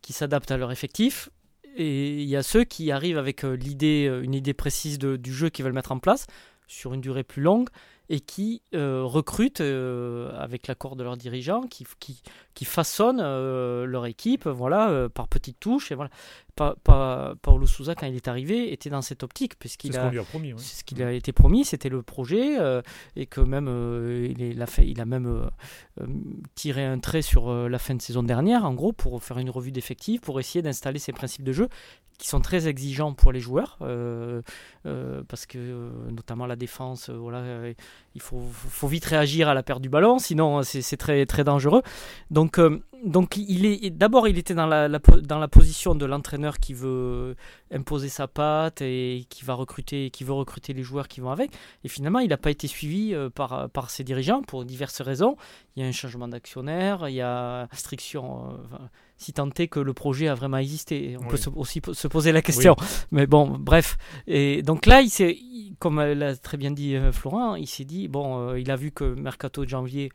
qui s'adaptent à leur effectif et il y a ceux qui arrivent avec euh, l'idée, euh, une idée précise de, du jeu qu'ils veulent mettre en place sur une durée plus longue et qui euh, recrutent avec l'accord de leurs dirigeants, qui, qui, qui façonnent leur équipe voilà, par petites touches. Et voilà pa, Paolo Souza, quand il est arrivé, était dans cette optique, puisqu'il a, promis, c'est ce qu'il a été promis, c'était le projet, euh, et que même euh, il, a fait, il a même euh, tiré un trait sur la fin de saison dernière, en gros, pour faire une revue d'effectifs, pour essayer d'installer ses principes de jeu qui sont très exigeants pour les joueurs, parce que notamment la défense, il faut, faut, vite réagir à la perte du ballon, sinon c'est très, très dangereux. Donc, donc il est d'abord il était dans la, dans la position de l'entraîneur entraîneur qui veut imposer sa patte et qui va recruter, qui veut recruter les joueurs qui vont avec. Et finalement, il n'a pas été suivi euh, par, par ses dirigeants pour diverses raisons. Il y a un changement d'actionnaire, il y a restriction, euh, si tant est que le projet a vraiment existé. On peut aussi se poser la question. Mais bon, bref. Et donc là, il s'est, comme l'a très bien dit Florent, il s'est dit, bon, il a vu que mercato de janvier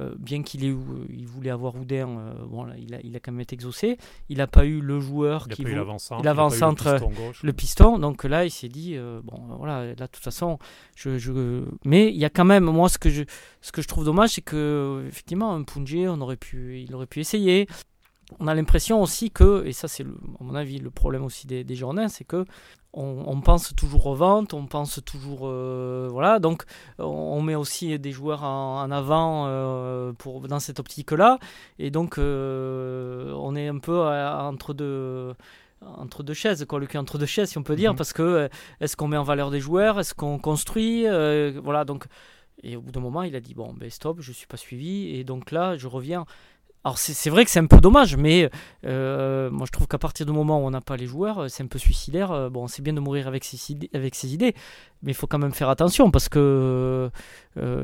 euh, bien qu'il ait, il voulait avoir Oudin, euh, bon, là, il, a, il a quand même été exaucé. Il n'a pas eu le joueur il qui a eu l'avant-centre, le, piston, Donc là, il s'est dit, euh, bon, voilà, là, de toute façon, je, je... mais il y a quand même, moi, ce que je, ce que je trouve dommage, c'est que effectivement, un Punjé, on aurait pu, il aurait pu essayer on a l'impression aussi que, et ça c'est à mon avis le problème aussi des, des c'est que on, pense toujours aux ventes, on pense toujours, euh, voilà, donc on, met aussi des joueurs en, avant euh, pour, dans cette optique-là, et donc euh, on est un peu entre deux entre deux chaises, quoi, le cul entre deux chaises, si on peut dire, mhm. parce que est-ce qu'on met en valeur des joueurs, est-ce qu'on construit, voilà, donc, et au bout d'un moment, il a dit bon, ben stop, je suis pas suivi, et donc là, je reviens alors c'est vrai que c'est un peu dommage, mais euh, moi je trouve qu'à partir du moment où on n'a pas les joueurs, euh, c'est un peu suicidaire. Euh, bon, c'est bien de mourir avec ses, idées, avec ses idées, mais il faut quand même faire attention parce que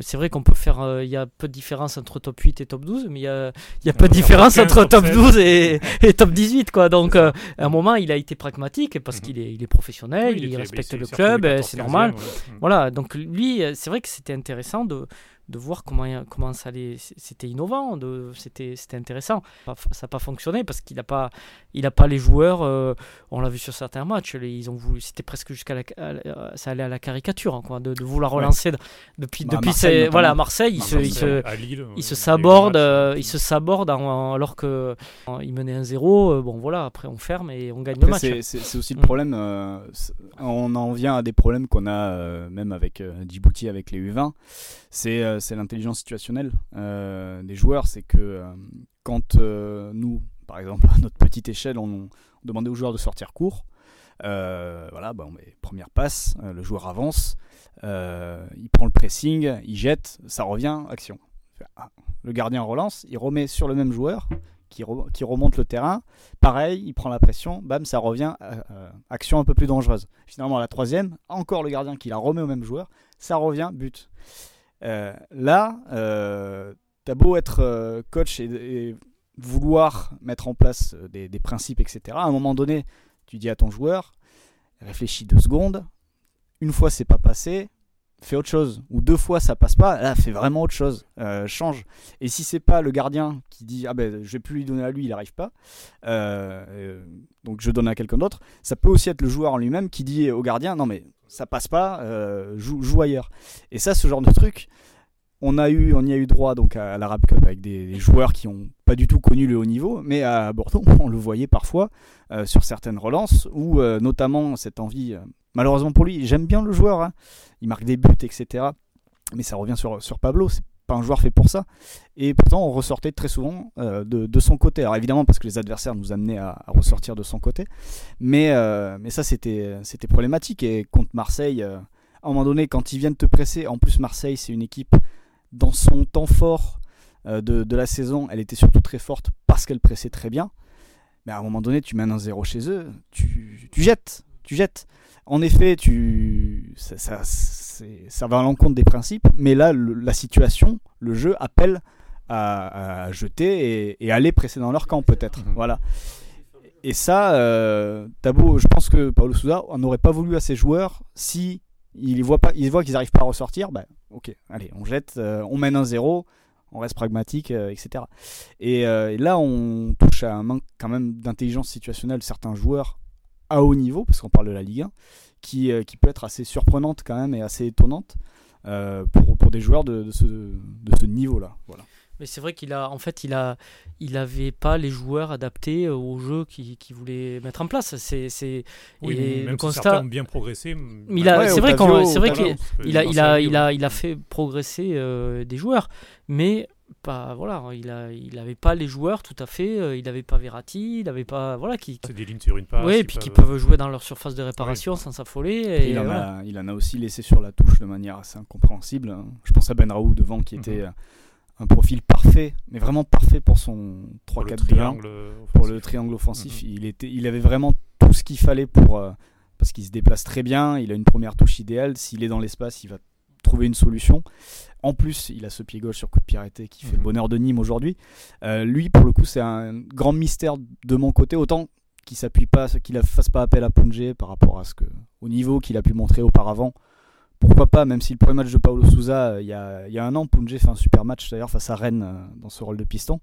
c'est vrai qu'on peut faire. Il y a peu de différence entre top 8 et top 12, mais il y a, y a peu de différence entre top 12 et, (laughs) et, top 18. Quoi. Donc à un moment, il a été pragmatique parce mhm. qu'il est, il est professionnel, il, respecte le club, c'est normal. Voilà, donc lui, c'est vrai que c'était intéressant de de voir comment, comment ça allait. C'était innovant, c'était intéressant. Ça n'a pas fonctionné parce qu'il n'a pas, il a pas les joueurs. Euh, on l'a vu sur certains matchs. ils ont voulu, c'était presque jusqu'à la, ça allait à la caricature, hein, quoi, de, vouloir relancer depuis, bah, depuis Marseille, voilà, Marseille, il, se, il se, il se saborde, euh, il se saborde alors que il menait un 0 euh, bon voilà, après on ferme et on gagne le match. C'est aussi le mm. problème. on en vient à des problèmes qu'on a même avec Djibouti, avec les U20. C'est c'est l'intelligence situationnelle euh, des joueurs. C'est que euh, quand euh, nous, par exemple, à notre petite échelle, on, demandait aux joueurs de sortir court, voilà, bah, première passe, le joueur avance, il prend le pressing, il jette, ça revient, action. Ah, le gardien relance, il remet sur le même joueur qui, qui, remonte le terrain. Pareil, il prend la pression, bam, ça revient, action un peu plus dangereuse. Finalement, la troisième, encore le gardien qui la remet au même joueur, ça revient, but. Euh, là, euh, t'as beau être euh, coach et, vouloir mettre en place des, principes, etc. À un moment donné, tu dis à ton joueur, réfléchis deux secondes. Une fois c'est pas passé, fais autre chose. Ou deux fois ça passe pas, là fais vraiment autre chose. change. Et si c'est pas le gardien qui dit ah ben je vais plus lui donner à lui, il n'arrive pas, donc je donne à quelqu'un d'autre. Ça peut aussi être le joueur en lui-même qui dit au gardien non mais ça passe pas, euh, joue, ailleurs. Et ça, ce genre de truc, on, a eu, on y a eu droit donc à, l'Arab Cup avec des, joueurs qui n'ont pas du tout connu le haut niveau, mais à Bordeaux, (laughs) on le voyait parfois euh, sur certaines relances, ou euh, notamment cette envie, malheureusement pour lui, j'aime bien le joueur, hein. il marque des buts, etc. Mais ça revient sur, sur Pablo, c'est un joueur fait pour ça. Et pourtant, on ressortait très souvent euh, de, son côté. Alors évidemment, parce que les adversaires nous amenaient à, ressortir de son côté. Mais, euh, mais ça, c'était problématique. Et contre Marseille, euh, à un moment donné, quand ils viennent te presser, en plus Marseille, c'est une équipe dans son temps fort de, la saison, elle était surtout très forte parce qu'elle pressait très bien. Mais à un moment donné, tu mènes un zéro chez eux, tu, tu jettes. Tu jettes. En effet, tu, ça, ça, ça va à l'encontre des principes, mais là, la situation, le jeu appelle à, jeter et, aller presser dans leur camp, peut-être. Mhm. Voilà. Et ça, euh, je pense que Paulo Souza n'aurait pas voulu à ses joueurs si il voit pas, il voit qu'ils n'arrivent pas à ressortir. Ben, ok, allez, on jette, euh, on mène un zéro, on reste pragmatique, euh, etc. Et, et, là, on touche à un manque quand même d'intelligence situationnelle certains joueurs à haut niveau, parce qu'on parle de la Ligue 1, qui, euh, qui peut être assez surprenante quand même et assez étonnante euh, pour, pour, des joueurs de, de ce, de ce niveau-là. Voilà. Mais c'est vrai qu'il a, en fait, il a, il avait pas les joueurs adaptés au jeu qu'il voulait mettre en place. C'est, c'est. Oui, et même le constat. Certains ont bien progressé. Il a, c'est vrai c'est vrai qu'il a, il a, il a, il a fait progresser euh, des joueurs, mais pas voilà il a il avait pas les joueurs tout à fait euh, il avait pas Verratti il avait pas voilà qui c'est des lignes sur une passe oui et puis qui peuvent jouer dans leur surface de réparation sans s'affoler et, il, en a, il en a aussi laissé sur la touche de manière assez incompréhensible hein. je pense à Ben Raoult devant qui était mhm. Un profil parfait, mais vraiment parfait pour son 3 4 triangle pour le triangle offensif. Il était, il avait vraiment tout ce qu'il fallait pour euh, parce qu'il se déplace très bien. Il a une première touche idéale. S'il est dans l'espace, il va trouver une solution. En plus, il a ce pied gauche sur coup de pied arrêté qui fait le mhm. bonheur de Nîmes aujourd'hui. Euh, lui, pour le coup, c'est un grand mystère de mon côté. Autant qu'il s'appuie pas, qu'il ne fasse pas appel à Pongé par rapport à ce que, au niveau qu'il a pu montrer auparavant pourquoi pas, même si le premier match de Paulo Souza, euh, il y a, y a un an, Punje fait un super match d'ailleurs face à Rennes euh, dans ce rôle de piston.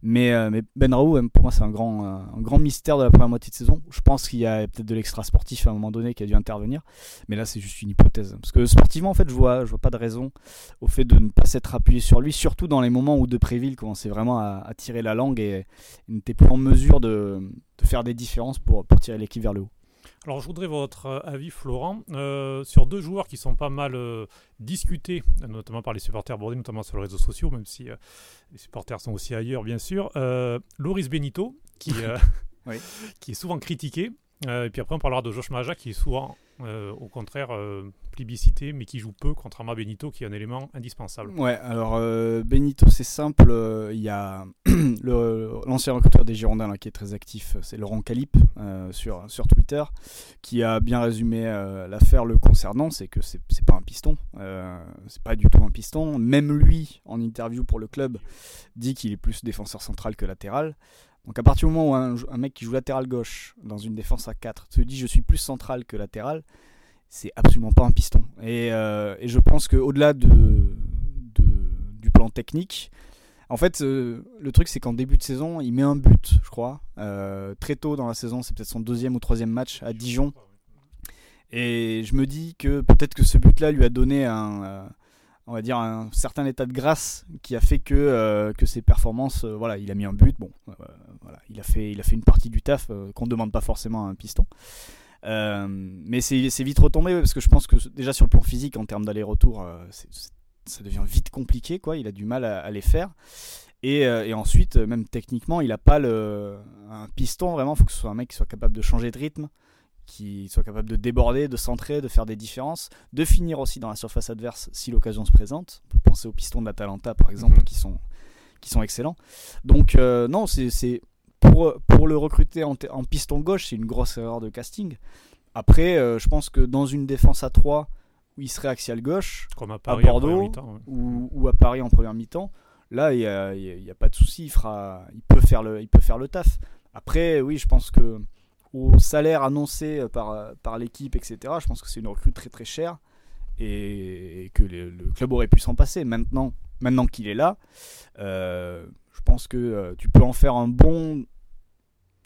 Mais, euh, Ben Raoult, pour moi, c'est un grand, mystère de la première moitié de saison. Je pense qu'il y a peut-être de l'extra sportif à un moment donné qui a dû intervenir. Mais là, c'est juste une hypothèse. Parce que sportivement, en fait, je vois, vois pas de raison au fait de ne pas s'être appuyé sur lui, surtout dans les moments où Depréville commençait vraiment à, tirer la langue et, n'était plus en mesure de, faire des différences pour tirer l'équipe vers le haut. Alors je voudrais votre euh, avis, Florent, euh, sur deux joueurs qui sont pas mal euh, discutés, notamment par les supporters bordés, notamment sur les réseaux sociaux, même si les supporters sont aussi ailleurs, bien sûr. Loris Benito, qui, (laughs) (laughs) qui est souvent critiqué. Et puis après, on parlera de Josh Maja, qui est souvent, au contraire, plébiscité, mais qui joue peu, contrairement à Benito, qui est un élément indispensable. Ouais, alors euh, Benito, c'est simple. Euh, il y a (clears throat) l'ancien recruteur des Girondins qui est très actif, c'est Laurent Calip euh, sur, sur Twitter, qui a bien résumé l'affaire le concernant. C'est que c'est pas un piston, c'est pas du tout un piston. Même lui, en interview pour le club, dit qu'il est plus défenseur central que latéral. Donc à partir du moment où un, mec qui joue latéral gauche dans une défense à 4 se dit je suis plus central que latéral, c'est absolument pas un piston. Et, euh, je pense qu'au-delà de, de, du plan technique, en fait, euh, le truc, c'est qu'en début de saison, il met un but, je crois. Euh, très tôt dans la saison, c'est peut-être son deuxième ou troisième match à Dijon. Et je me dis que peut-être que ce but-là lui a donné un, on va dire, un certain état de grâce qui a fait que, que ses performances, voilà, il a mis un but. Bon, voilà, il a fait, une partie du taf qu'on ne demande pas forcément à un piston. Euh, mais c'est vite retombé parce que je pense que déjà sur le plan physique, en termes d'aller-retour, euh, ça devient vite compliqué. Quoi. Il a du mal à, les faire. Et, euh, ensuite, même techniquement, il n'a pas un piston vraiment. Il faut que ce soit un mec qui soit capable de changer de rythme, qui soit capable de déborder, de centrer, de faire des différences, de finir aussi dans la surface adverse si l'occasion se présente. On peut penser aux pistons de l'Atalanta par exemple, mhm. qui, sont, qui sont excellents. Donc, non, c'est pour, pour le recruter en, piston gauche, c'est une grosse erreur de casting. Après, euh, je pense que dans une défense à 3 où il serait axial gauche, Comme à, Bordeaux ou, à Paris en première mi-temps, là, il n'y a, y a, pas de souci, il, fera, il, peut faire le, il peut faire le taf. Après, oui, je pense que au salaire annoncé par, par l'équipe, etc., je pense que c'est une recrue très très chère et, que le, club aurait pu s'en passer. Maintenant, maintenant qu'il est là, euh, je pense que euh, tu peux en faire un bon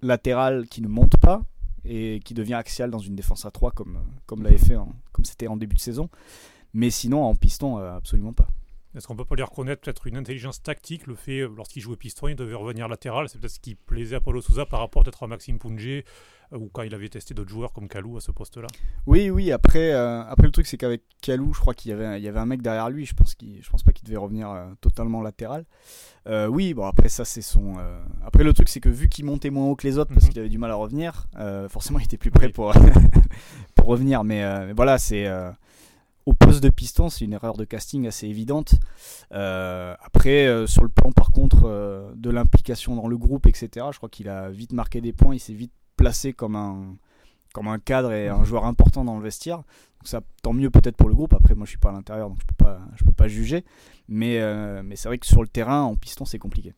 latéral qui ne monte pas et qui devient axial dans une défense à 3 comme, comme l'avait fait comme c'était en début de saison. Mais sinon, en piston, euh, absolument pas. Est-ce qu'on peut pas lui reconnaître peut-être une intelligence tactique, le fait, euh, lorsqu'il jouait piston, il devait revenir latéral, c'est peut-être ce qui plaisait à Paulo Souza par rapport peut-être à Maxime Punge, euh, ou quand il avait testé d'autres joueurs comme Kalou à ce poste-là Oui, oui, après, euh, après le truc c'est qu'avec Kalou, je crois qu'il y avait, il y avait un mec derrière lui, je pense, qu'il, je pense pas qu'il devait revenir totalement latéral. oui, bon après ça c'est son... Après le truc c'est que vu qu'il montait moins haut que les autres parce mhm. qu'il avait du mal à revenir, forcément il était plus prêt pour, (laughs) pour revenir, mais, mais voilà, c'est au poste de piston, c'est une erreur de casting assez évidente. Euh, après, euh, sur le plan par contre euh, de l'implication dans le groupe, etc., je crois qu'il a vite marqué des points, il s'est vite placé comme un, comme un cadre et un joueur important dans le vestiaire. Donc ça, tant mieux peut-être pour le groupe. Après, moi je suis pas à l'intérieur, donc je peux pas, peux pas juger. Mais, mais c'est vrai que sur le terrain, en piston, c'est compliqué.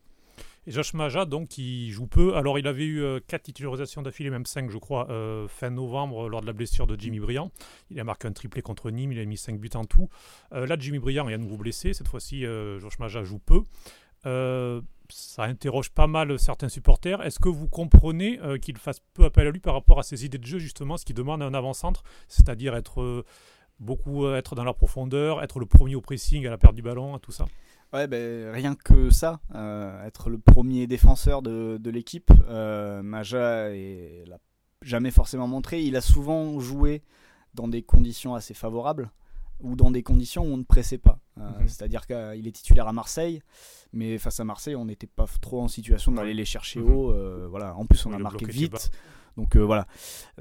Et Josh Maja, donc, qui joue peu. Alors, il avait eu 4 euh, titularisations d'affilée, même 5, je crois, euh, fin novembre, lors de la blessure de Jimmy Briand. Il a marqué un triplé contre Nîmes, il a mis 5 buts en tout. Euh, là, Jimmy Briand est à nouveau blessé. Cette fois-ci, Josh Maja joue peu. ça interroge pas mal certains supporters. Est-ce que vous comprenez qu'il fasse peu appel à lui par rapport à ses idées de jeu, justement, ce qui demande un avant-centre, c'est-à-dire être beaucoup être dans la profondeur, être le premier au pressing à la perte du ballon, tout ça? Ouais, ben, rien que ça, euh, être le premier défenseur de, de l'équipe, euh, Maja l'a jamais forcément montré. Il a souvent joué dans des conditions assez favorables ou dans des conditions où on ne pressait pas. Euh, mhm. C'est-à-dire qu'il est titulaire à Marseille, mais face à Marseille, on n'était pas trop en situation d'aller les chercher mhm. haut. voilà. En plus, on a marqué vite. Donc voilà.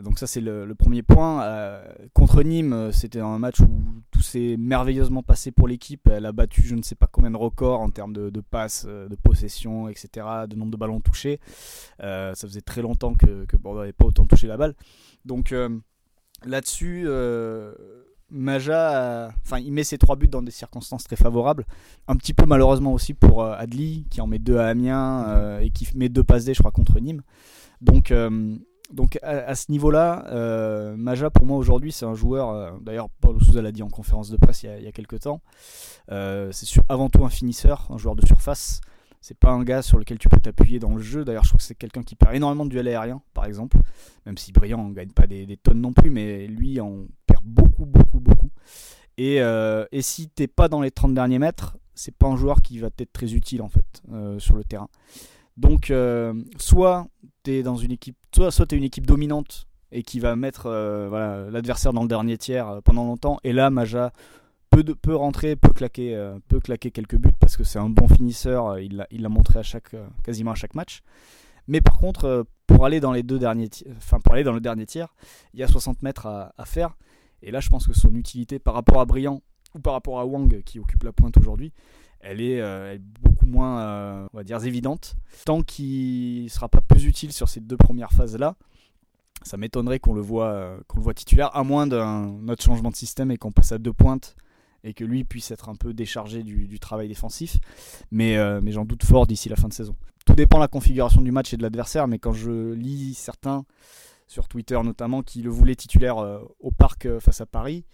Donc ça c'est le, premier point. contre Nîmes, c'était un match où tout s'est merveilleusement passé pour l'équipe. Elle a battu je ne sais pas combien de records en termes de, passes, de possession, etc., de nombre de ballons touchés. ça faisait très longtemps que, Bordeaux n'avait pas autant touché la balle. Donc là-dessus, Maja, enfin, il met ses trois buts dans des circonstances très favorables. Un petit peu malheureusement aussi pour euh, Adli, qui en met deux à Amiens euh, et qui met deux passes D, je crois, contre Nîmes. Donc, euh, donc à, ce niveau-là, Maja, pour moi aujourd'hui, c'est un joueur. D'ailleurs, Paulo Souza l'a dit en conférence de presse il y a, quelques temps. c'est avant tout un finisseur, un joueur de surface. C'est pas un gars sur lequel tu peux t'appuyer dans le jeu. D'ailleurs, je trouve que c'est quelqu'un qui perd énormément de duels aériens, par exemple. Même si Brillant ne gagne pas des, tonnes non plus, mais lui en perd beaucoup, beaucoup, beaucoup. Et, euh, et si t'es pas dans les 30 derniers mètres, c'est pas un joueur qui va être très utile en fait euh, sur le terrain. Donc, euh, soit t'es dans une équipe, soit, soit t'es une équipe dominante et qui va mettre voilà, l'adversaire dans le dernier tiers pendant longtemps. Et là, Maja peut, rentrer, peut claquer, euh, peut quelques buts parce que c'est un bon finisseur. Euh, il l'a montré à chaque, euh, quasiment à chaque match. Mais par contre, pour aller dans les deux derniers, enfin pour aller dans le dernier tiers, il y a 60 mètres à, faire. Et là, je pense que son utilité par rapport à Briand ou par rapport à Wang qui occupe la pointe aujourd'hui, elle est, beaucoup moins, on va dire, évidente. Tant qu'il ne sera pas plus utile sur ces deux premières phases-là, ça m'étonnerait qu'on le voit, qu'on le voit titulaire, à moins d'un autre changement de système et qu'on passe à deux pointes et que lui puisse être un peu déchargé du, travail défensif. Mais, euh, j'en doute fort d'ici la fin de saison. Tout dépend de la configuration du match et de l'adversaire, mais quand je lis certains, sur Twitter notamment, qui le voulaient titulaire euh, au parc euh, face à Paris,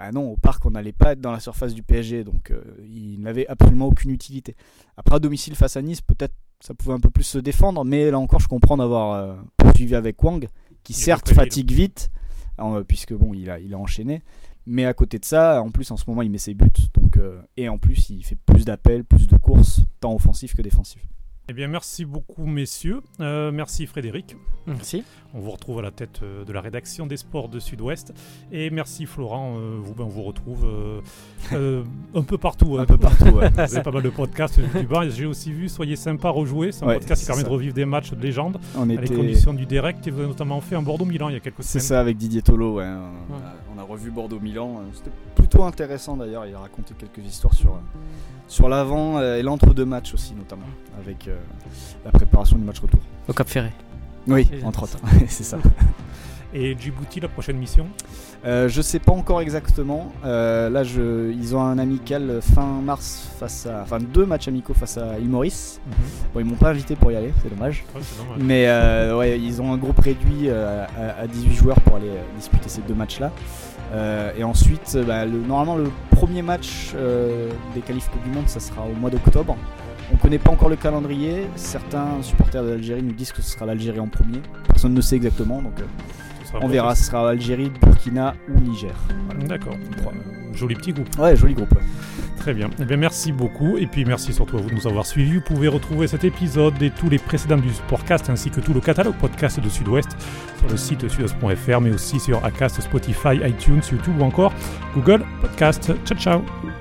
bah non, au parc on n'allait pas être dans la surface du PSG, donc il n'avait absolument aucune utilité. Après à domicile face à Nice, peut-être ça pouvait un peu plus se défendre, mais là encore je comprends d'avoir poursuivi avec Wang, qui certes fatigue vite, puisque bon il a, il a enchaîné, mais à côté de ça, en plus en ce moment il met ses buts, donc, euh, et en plus il fait plus d'appels, plus de courses, tant offensifs que défensifs. Eh bien, merci beaucoup, messieurs. Euh, merci, Frédéric. Merci. On vous retrouve à la tête euh, de la rédaction des sports de Sud-Ouest. Et merci, Florent. Euh, vous, ben, on vous retrouve un peu partout. Hein. Un peu partout. Ouais. (laughs) C'est pas mal de podcasts. J'ai aussi vu Soyez sympa, rejouer. C'est un podcast qui permet de revivre des matchs de légende. On était... les conditions du direct. Et vous avez notamment fait un Bordeaux-Milan il y a quelques semaines. C'est ça, avec Didier Tolo. Ouais. On, a, revu Bordeaux-Milan. C'était plutôt intéressant d'ailleurs. Il a raconté quelques histoires sur sur l'avant et l'entre-deux matchs aussi, notamment, avec euh, la préparation du match retour. Au Cap Ferré. Oui, entre autres, (laughs) c'est ça. (laughs) Et Djibouti, la prochaine mission euh, Je sais pas encore exactement. Euh, là, je, ils ont un amical fin mars face à. Enfin, deux matchs amicaux face à Imoris. Mhm. Bon, ils m'ont pas invité pour y aller, c'est dommage. Mais ouais, ils ont un groupe réduit à, 18 joueurs pour aller disputer ces deux matchs-là. Euh, et ensuite, euh, bah, normalement, le premier match euh, des qualifs Coupe du Monde, ça sera au mois d'octobre. On ne connaît pas encore le calendrier. Certains supporters de l'Algérie nous disent que ce sera l'Algérie en premier. Personne ne sait exactement, donc on verra. Ce sera Algérie, Burkina ou Niger. D'accord. Joli petit groupe. Ouais, joli groupe. Très bien. Eh bien, merci beaucoup. Et puis, merci surtout à vous de nous avoir suivis. Vous pouvez retrouver cet épisode et tous les précédents du Sportcast ainsi que tout le catalogue podcast de Sud-Ouest sur le site sudouest.fr, mais aussi sur Acast, Spotify, iTunes, YouTube ou encore Google Podcast. Ciao, ciao.